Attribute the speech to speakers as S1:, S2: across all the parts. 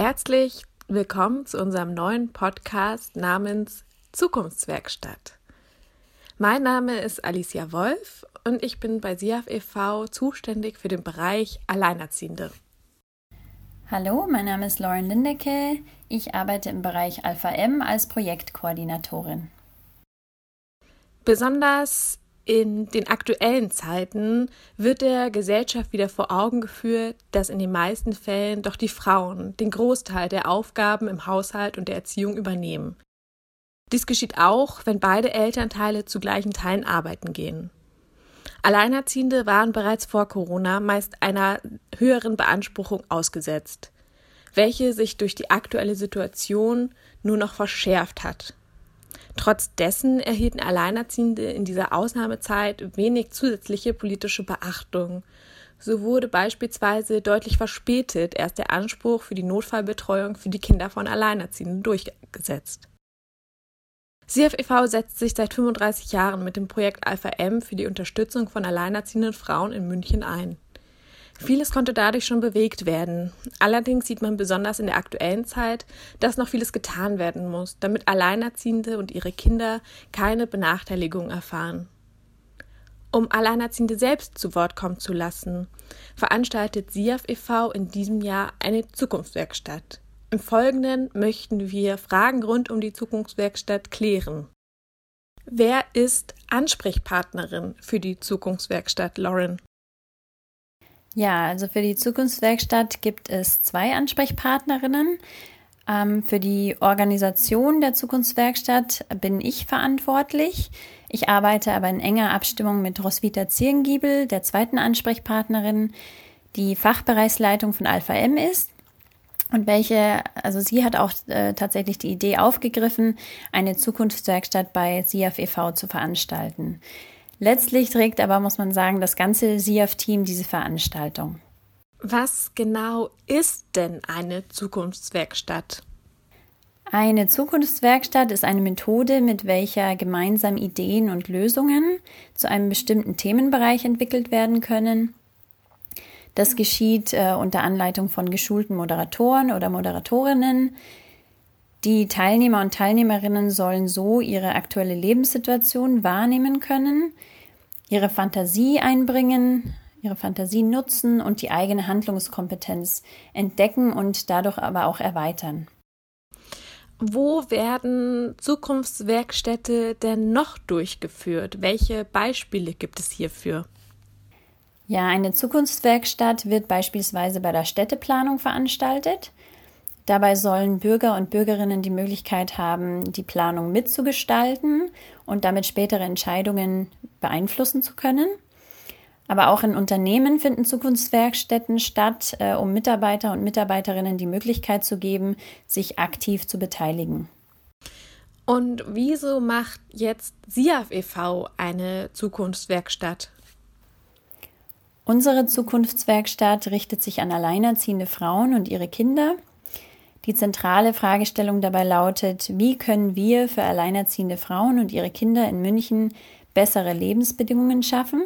S1: Herzlich willkommen zu unserem neuen Podcast namens Zukunftswerkstatt. Mein Name ist Alicia Wolf und ich bin bei SIAF e.V. zuständig für den Bereich Alleinerziehende.
S2: Hallo, mein Name ist Lauren Lindecke. Ich arbeite im Bereich Alpha M als Projektkoordinatorin.
S1: Besonders in den aktuellen Zeiten wird der Gesellschaft wieder vor Augen geführt, dass in den meisten Fällen doch die Frauen den Großteil der Aufgaben im Haushalt und der Erziehung übernehmen. Dies geschieht auch, wenn beide Elternteile zu gleichen Teilen arbeiten gehen. Alleinerziehende waren bereits vor Corona meist einer höheren Beanspruchung ausgesetzt, welche sich durch die aktuelle Situation nur noch verschärft hat. Trotz dessen erhielten Alleinerziehende in dieser Ausnahmezeit wenig zusätzliche politische Beachtung. So wurde beispielsweise deutlich verspätet erst der Anspruch für die Notfallbetreuung für die Kinder von Alleinerziehenden durchgesetzt. CFEV setzt sich seit 35 Jahren mit dem Projekt Alpha M für die Unterstützung von alleinerziehenden Frauen in München ein. Vieles konnte dadurch schon bewegt werden. Allerdings sieht man besonders in der aktuellen Zeit, dass noch vieles getan werden muss, damit Alleinerziehende und ihre Kinder keine Benachteiligung erfahren. Um Alleinerziehende selbst zu Wort kommen zu lassen, veranstaltet SIAF e.V. in diesem Jahr eine Zukunftswerkstatt. Im Folgenden möchten wir Fragen rund um die Zukunftswerkstatt klären. Wer ist Ansprechpartnerin für die Zukunftswerkstatt, Lauren?
S2: Ja, also für die Zukunftswerkstatt gibt es zwei Ansprechpartnerinnen. Ähm, für die Organisation der Zukunftswerkstatt bin ich verantwortlich. Ich arbeite aber in enger Abstimmung mit Roswitha Zirngiebel, der zweiten Ansprechpartnerin, die Fachbereichsleitung von Alpha M ist und welche, also sie hat auch äh, tatsächlich die Idee aufgegriffen, eine Zukunftswerkstatt bei SIAF e.V. zu veranstalten. Letztlich trägt aber, muss man sagen, das ganze SIAF-Team diese Veranstaltung.
S1: Was genau ist denn eine Zukunftswerkstatt?
S2: Eine Zukunftswerkstatt ist eine Methode, mit welcher gemeinsam Ideen und Lösungen zu einem bestimmten Themenbereich entwickelt werden können. Das geschieht äh, unter Anleitung von geschulten Moderatoren oder Moderatorinnen, die Teilnehmer und Teilnehmerinnen sollen so ihre aktuelle Lebenssituation wahrnehmen können, ihre Fantasie einbringen, ihre Fantasie nutzen und die eigene Handlungskompetenz entdecken und dadurch aber auch erweitern.
S1: Wo werden Zukunftswerkstätte denn noch durchgeführt? Welche Beispiele gibt es hierfür?
S2: Ja, eine Zukunftswerkstatt wird beispielsweise bei der Städteplanung veranstaltet. Dabei sollen Bürger und Bürgerinnen die Möglichkeit haben, die Planung mitzugestalten und damit spätere Entscheidungen beeinflussen zu können. Aber auch in Unternehmen finden Zukunftswerkstätten statt, äh, um Mitarbeiter und Mitarbeiterinnen die Möglichkeit zu geben, sich aktiv zu beteiligen.
S1: Und wieso macht jetzt SIAF e.V. eine Zukunftswerkstatt?
S2: Unsere Zukunftswerkstatt richtet sich an alleinerziehende Frauen und ihre Kinder die zentrale Fragestellung dabei lautet, wie können wir für alleinerziehende Frauen und ihre Kinder in München bessere Lebensbedingungen schaffen?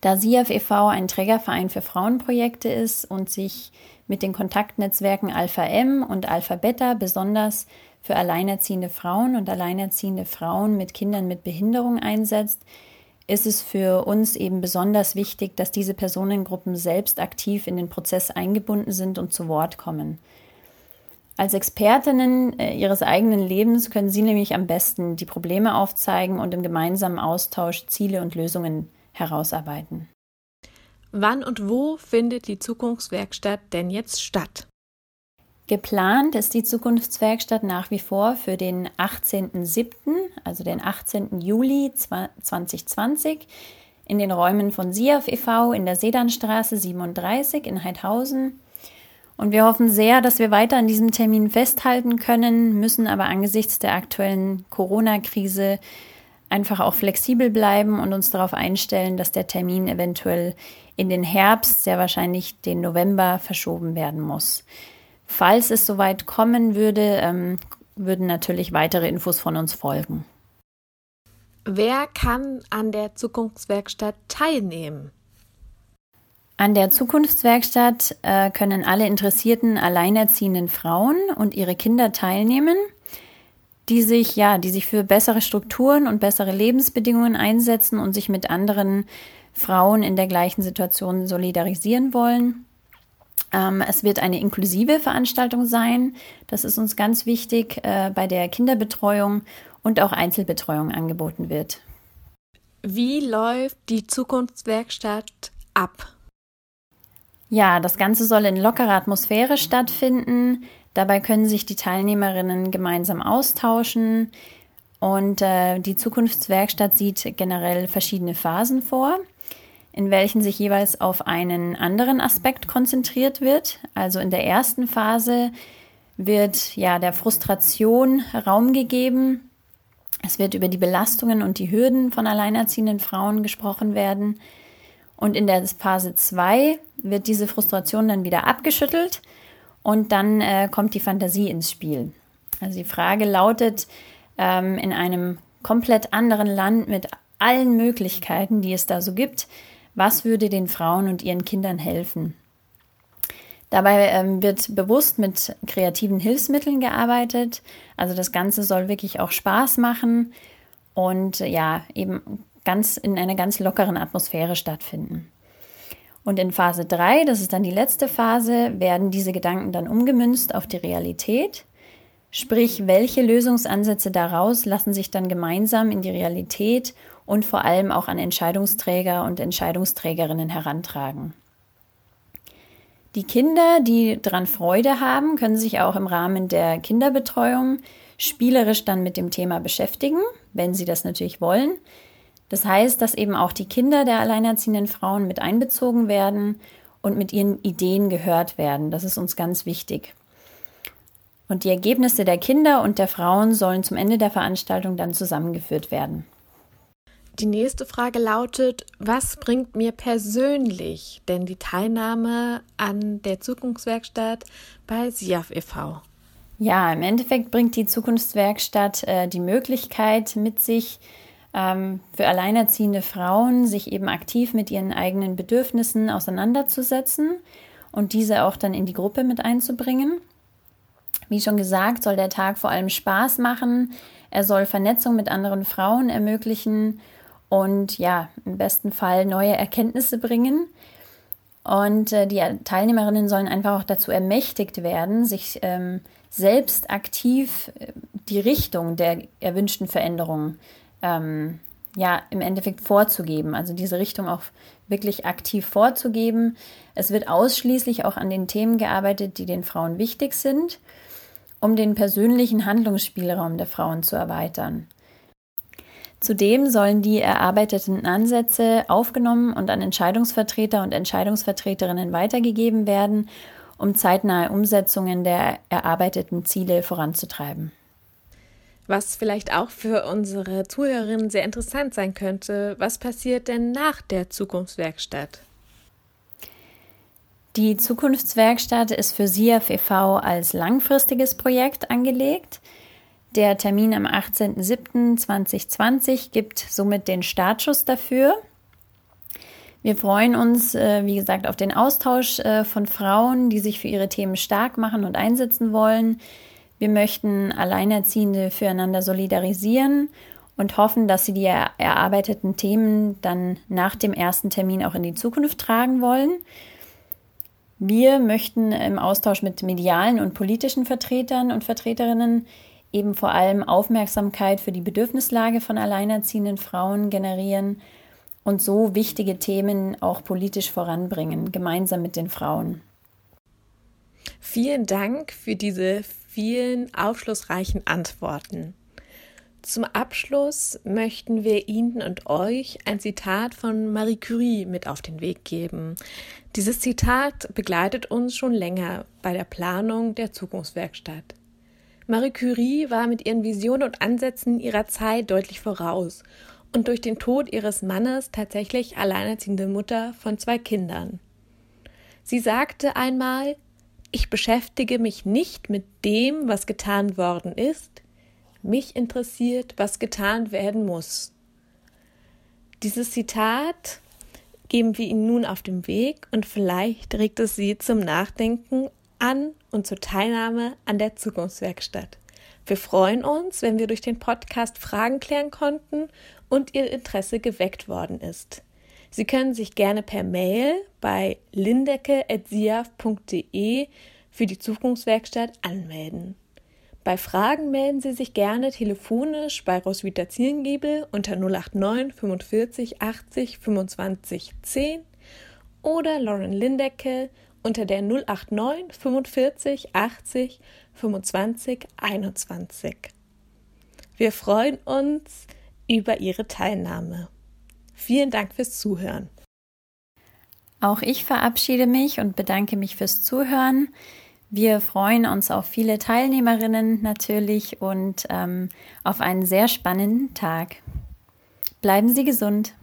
S2: Da SIAF e.V. ein Trägerverein für Frauenprojekte ist und sich mit den Kontaktnetzwerken Alpha M und Alpha Beta besonders für alleinerziehende Frauen und alleinerziehende Frauen mit Kindern mit Behinderung einsetzt, ist es für uns eben besonders wichtig, dass diese Personengruppen selbst aktiv in den Prozess eingebunden sind und zu Wort kommen. Als Expertinnen äh, ihres eigenen Lebens können Sie nämlich am besten die Probleme aufzeigen und im gemeinsamen Austausch Ziele und Lösungen herausarbeiten.
S1: Wann und wo findet die Zukunftswerkstatt denn jetzt statt?
S2: Geplant ist die Zukunftswerkstatt nach wie vor für den 18.07., also den 18. Juli 2020, in den Räumen von SIAF e.V. in der Sedanstraße 37 in Heidhausen und wir hoffen sehr, dass wir weiter an diesem Termin festhalten können, müssen aber angesichts der aktuellen Corona-Krise einfach auch flexibel bleiben und uns darauf einstellen, dass der Termin eventuell in den Herbst, sehr wahrscheinlich den November, verschoben werden muss. Falls es soweit kommen würde, ähm, würden natürlich weitere Infos von uns folgen.
S1: Wer kann an der Zukunftswerkstatt teilnehmen?
S2: An der Zukunftswerkstatt äh, können alle interessierten alleinerziehenden Frauen und ihre Kinder teilnehmen, die sich ja, die sich für bessere Strukturen und bessere Lebensbedingungen einsetzen und sich mit anderen Frauen in der gleichen Situation solidarisieren wollen. Ähm, es wird eine inklusive Veranstaltung sein. Das ist uns ganz wichtig, äh, bei der Kinderbetreuung und auch Einzelbetreuung angeboten wird.
S1: Wie läuft die Zukunftswerkstatt ab?
S2: Ja, das Ganze soll in lockerer Atmosphäre stattfinden. Dabei können sich die Teilnehmerinnen gemeinsam austauschen. Und äh, die Zukunftswerkstatt sieht generell verschiedene Phasen vor, in welchen sich jeweils auf einen anderen Aspekt konzentriert wird. Also in der ersten Phase wird ja der Frustration Raum gegeben. Es wird über die Belastungen und die Hürden von alleinerziehenden Frauen gesprochen werden. Und in der Phase 2 wird diese Frustration dann wieder abgeschüttelt und dann äh, kommt die Fantasie ins Spiel. Also die Frage lautet, ähm, in einem komplett anderen Land mit allen Möglichkeiten, die es da so gibt, was würde den Frauen und ihren Kindern helfen? Dabei ähm, wird bewusst mit kreativen Hilfsmitteln gearbeitet. Also das Ganze soll wirklich auch Spaß machen und ja, eben ganz in einer ganz lockeren Atmosphäre stattfinden. Und in Phase 3, das ist dann die letzte Phase, werden diese Gedanken dann umgemünzt auf die Realität. Sprich, welche Lösungsansätze daraus lassen sich dann gemeinsam in die Realität und vor allem auch an Entscheidungsträger und Entscheidungsträgerinnen herantragen. Die Kinder, die daran Freude haben, können sich auch im Rahmen der Kinderbetreuung spielerisch dann mit dem Thema beschäftigen, wenn sie das natürlich wollen. Das heißt, dass eben auch die Kinder der alleinerziehenden Frauen mit einbezogen werden und mit ihren Ideen gehört werden. Das ist uns ganz wichtig. Und die Ergebnisse der Kinder und der Frauen sollen zum Ende der Veranstaltung dann zusammengeführt werden.
S1: Die nächste Frage lautet, was bringt mir persönlich denn die Teilnahme an der Zukunftswerkstatt bei SIAF e.V.?
S2: Ja, im Endeffekt bringt die Zukunftswerkstatt äh, die Möglichkeit mit sich, ähm, für alleinerziehende Frauen, sich eben aktiv mit ihren eigenen Bedürfnissen auseinanderzusetzen und diese auch dann in die Gruppe mit einzubringen. Wie schon gesagt, soll der Tag vor allem Spaß machen. Er soll Vernetzung mit anderen Frauen ermöglichen und ja, im besten Fall neue Erkenntnisse bringen. Und äh, die Teilnehmerinnen sollen einfach auch dazu ermächtigt werden, sich ähm, selbst aktiv äh, die Richtung der erwünschten Veränderungen ähm, ja im Endeffekt vorzugeben, also diese Richtung auch wirklich aktiv vorzugeben. Es wird ausschließlich auch an den Themen gearbeitet, die den Frauen wichtig sind, um den persönlichen Handlungsspielraum der Frauen zu erweitern. Zudem sollen die erarbeiteten Ansätze aufgenommen und an Entscheidungsvertreter und Entscheidungsvertreterinnen weitergegeben werden, um zeitnahe Umsetzungen der erarbeiteten Ziele voranzutreiben.
S1: Was vielleicht auch für unsere Zuhörerinnen sehr interessant sein könnte, was passiert denn nach der Zukunftswerkstatt?
S2: Die Zukunftswerkstatt ist für SIAF e.V. als langfristiges Projekt angelegt. Der Termin am 18.07.2020 gibt somit den Startschuss dafür. Wir freuen uns, äh, wie gesagt, auf den Austausch äh, von Frauen, die sich für ihre Themen stark machen und einsetzen wollen. Wir möchten Alleinerziehende füreinander solidarisieren und hoffen, dass sie die erarbeiteten Themen dann nach dem ersten Termin auch in die Zukunft tragen wollen. Wir möchten im Austausch mit medialen und politischen Vertretern und Vertreterinnen eben vor allem Aufmerksamkeit für die Bedürfnislage von alleinerziehenden Frauen generieren und so wichtige Themen auch politisch voranbringen, gemeinsam mit den Frauen.
S1: Vielen Dank für diese vielen aufschlussreichen Antworten. Zum Abschluss möchten wir Ihnen und euch ein Zitat von Marie Curie mit auf den Weg geben. Dieses Zitat begleitet uns schon länger bei der Planung der Zukunftswerkstatt. Marie Curie war mit ihren Visionen und Ansätzen ihrer Zeit deutlich voraus und durch den Tod ihres Mannes tatsächlich alleinerziehende Mutter von zwei Kindern. Sie sagte einmal, ich beschäftige mich nicht mit dem, was getan worden ist. Mich interessiert, was getan werden muss. Dieses Zitat geben wir Ihnen nun auf dem Weg und vielleicht regt es Sie zum Nachdenken an und zur Teilnahme an der Zukunftswerkstatt. Wir freuen uns, wenn wir durch den Podcast Fragen klären konnten und Ihr Interesse geweckt worden ist. Sie können sich gerne per Mail bei lindecke.siaf.de für die Zukunftswerkstatt anmelden. Bei Fragen melden Sie sich gerne telefonisch bei Roswitha Zierengiebel unter 089 45 80 25 10 oder Lauren Lindecke unter der 089 45 80 25 21. Wir freuen uns über Ihre Teilnahme. Vielen Dank fürs Zuhören.
S2: Auch ich verabschiede mich und bedanke mich fürs Zuhören. Wir freuen uns auf viele Teilnehmerinnen natürlich und ähm, auf einen sehr spannenden Tag. Bleiben Sie gesund.